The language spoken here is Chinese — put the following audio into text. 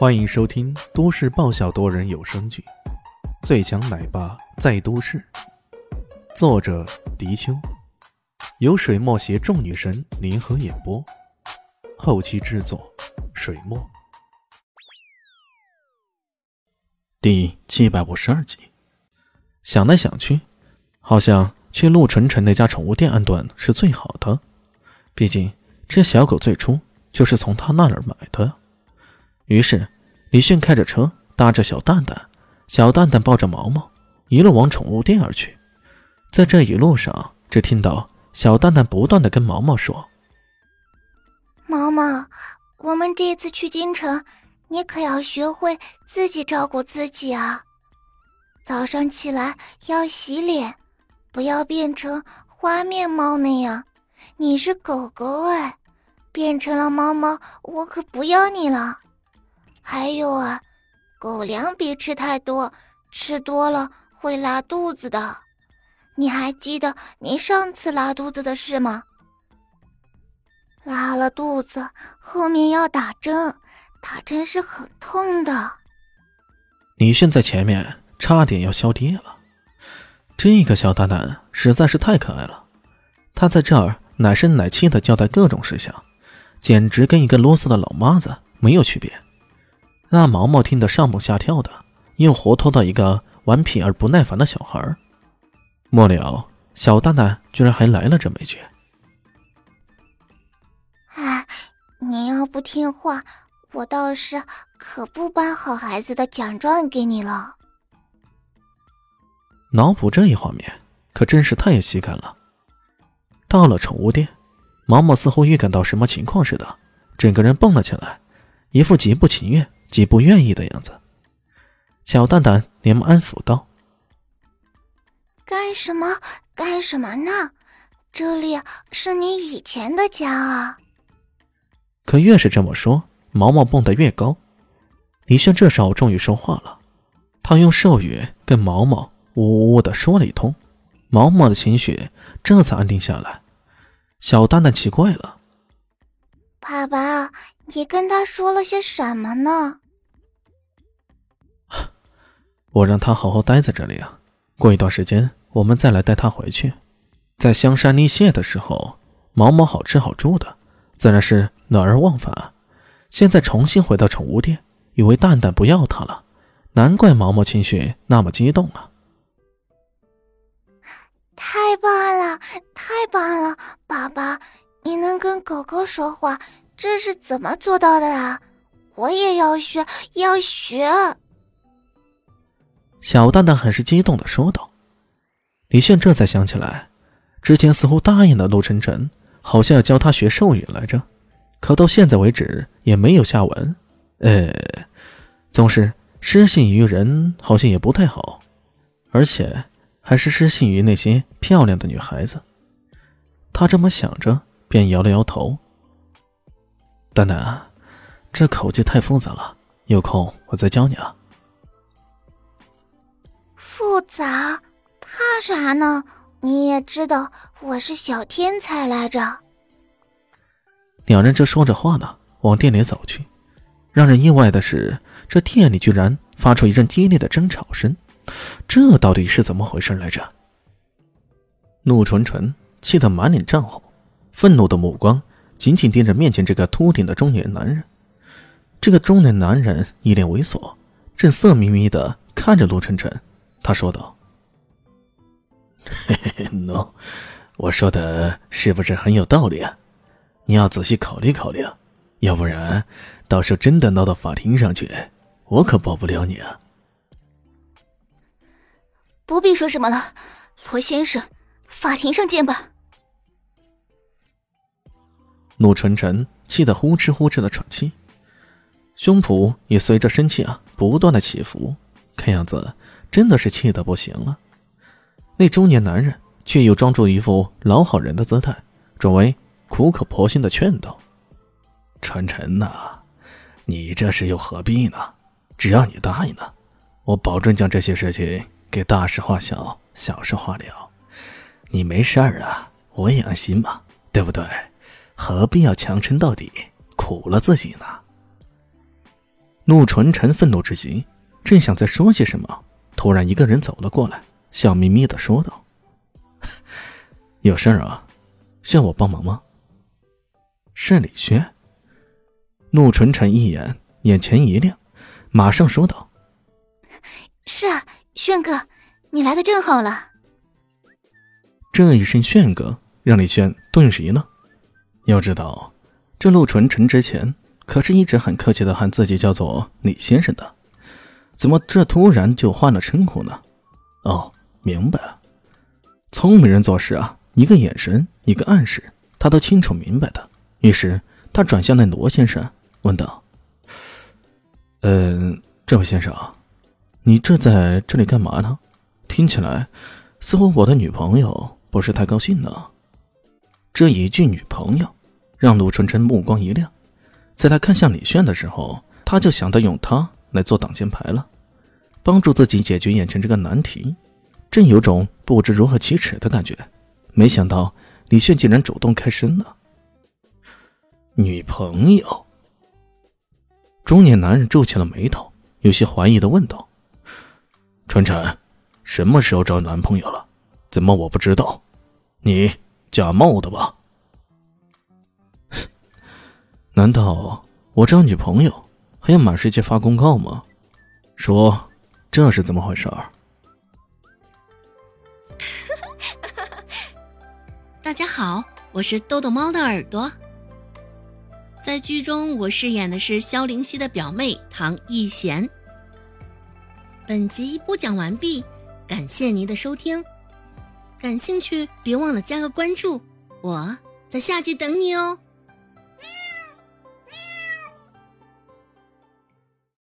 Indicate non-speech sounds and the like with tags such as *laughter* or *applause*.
欢迎收听都市爆笑多人有声剧《最强奶爸在都市》，作者：迪秋，由水墨携众女神联合演播，后期制作：水墨。第七百五十二集，想来想去，好像去陆晨晨那家宠物店安顿是最好的，毕竟这小狗最初就是从他那儿买的。于是，李迅开着车，搭着小蛋蛋，小蛋蛋抱着毛毛，一路往宠物店而去。在这一路上，只听到小蛋蛋不断的跟毛毛说：“毛毛，我们这次去京城，你可要学会自己照顾自己啊！早上起来要洗脸，不要变成花面猫那样。你是狗狗哎，变成了猫猫，我可不要你了。”还有啊，狗粮别吃太多，吃多了会拉肚子的。你还记得你上次拉肚子的事吗？拉了肚子后面要打针，打针是很痛的。李炫在前面差点要笑跌了，这个小蛋蛋实在是太可爱了。他在这儿奶声奶气的交代各种事项，简直跟一个啰嗦的老妈子没有区别。那毛毛听得上蹦下跳的，又活脱到一个顽皮而不耐烦的小孩末了，小蛋蛋居然还来了。这么一句：“哎，你要不听话，我倒是可不颁好孩子的奖状给你了。”脑补这一画面，可真是太有喜感了。到了。宠物店，毛毛似乎预感到什么情况似的，整个人蹦了。起来，一副极不情愿。极不愿意的样子，小蛋蛋连忙安抚道：“干什么？干什么呢？这里是你以前的家啊！”可越是这么说，毛毛蹦得越高。李轩这时候终于说话了，他用兽语跟毛毛呜呜呜的说了一通，毛毛的情绪这才安定下来。小蛋蛋奇怪了：“爸爸，你跟他说了些什么呢？”我让他好好待在这里啊，过一段时间我们再来带他回去。在香山立蟹的时候，毛毛好吃好住的，自然是乐而忘返。现在重新回到宠物店，以为蛋蛋不要他了，难怪毛毛情绪那么激动啊！太棒了，太棒了，爸爸，你能跟狗狗说话，这是怎么做到的啊？我也要学，要学。小蛋蛋很是激动的说道：“李炫这才想起来，之前似乎答应了陆晨晨，好像要教他学兽语来着，可到现在为止也没有下文。呃，总是失信于人，好像也不太好，而且还是失信于那些漂亮的女孩子。”他这么想着，便摇了摇头：“蛋蛋，这口气太复杂了，有空我再教你啊。”咋？怕啥呢？你也知道我是小天才来着。两人正说着话呢，往店里走去。让人意外的是，这店里居然发出一阵激烈的争吵声。这到底是怎么回事来着？陆纯纯气得满脸涨红，愤怒的目光紧紧盯着面前这个秃顶的中年男人。这个中年男人一脸猥琐，正色眯眯的看着陆晨晨。他说道：“嘿嘿嘿，喏，我说的是不是很有道理啊？你要仔细考虑考虑，要不然到时候真的闹到法庭上去，我可保不了你啊！”不必说什么了，罗先生，法庭上见吧。陆纯晨气得呼哧呼哧的喘气，胸脯也随着生气啊不断的起伏，看样子。真的是气得不行了，那中年男人却又装出一副老好人的姿态，转为苦口婆心的劝道：“传臣呐，你这是又何必呢？只要你答应了，我保证将这些事情给大事化小，小事化了。你没事儿啊，我也安心嘛，对不对？何必要强撑到底，苦了自己呢？”陆纯纯愤怒至极，正想再说些什么，突然一个人走了过来，笑眯眯的说道：“ *laughs* 有事儿啊，需要我帮忙吗？”是李轩。陆纯纯一眼，眼前一亮，马上说道：“是啊，轩哥，你来的正好了。”这一声“轩哥”让李轩顿时一愣。要知道，这陆纯纯之前可是一直很客气的喊自己叫做李先生的，怎么这突然就换了称呼呢？哦，明白了。聪明人做事啊，一个眼神，一个暗示，他都清楚明白的。于是他转向那罗先生，问道：“嗯，这位先生，你这在这里干嘛呢？听起来似乎我的女朋友不是太高兴呢。”这一句“女朋友”让陆纯纯目光一亮，在他看向李炫的时候，他就想到用他来做挡箭牌了，帮助自己解决眼前这个难题，真有种不知如何启齿的感觉。没想到李炫竟然主动开声了。女朋友。中年男人皱起了眉头，有些怀疑的问道：“纯纯，什么时候找男朋友了？怎么我不知道？你？”假冒的吧？*laughs* 难道我找女朋友还要满世界发公告吗？说这是怎么回事儿？*laughs* 大家好，我是豆豆猫的耳朵。在剧中，我饰演的是萧灵溪的表妹唐艺贤。本集播讲完毕，感谢您的收听。感兴趣，别忘了加个关注，我在下集等你哦。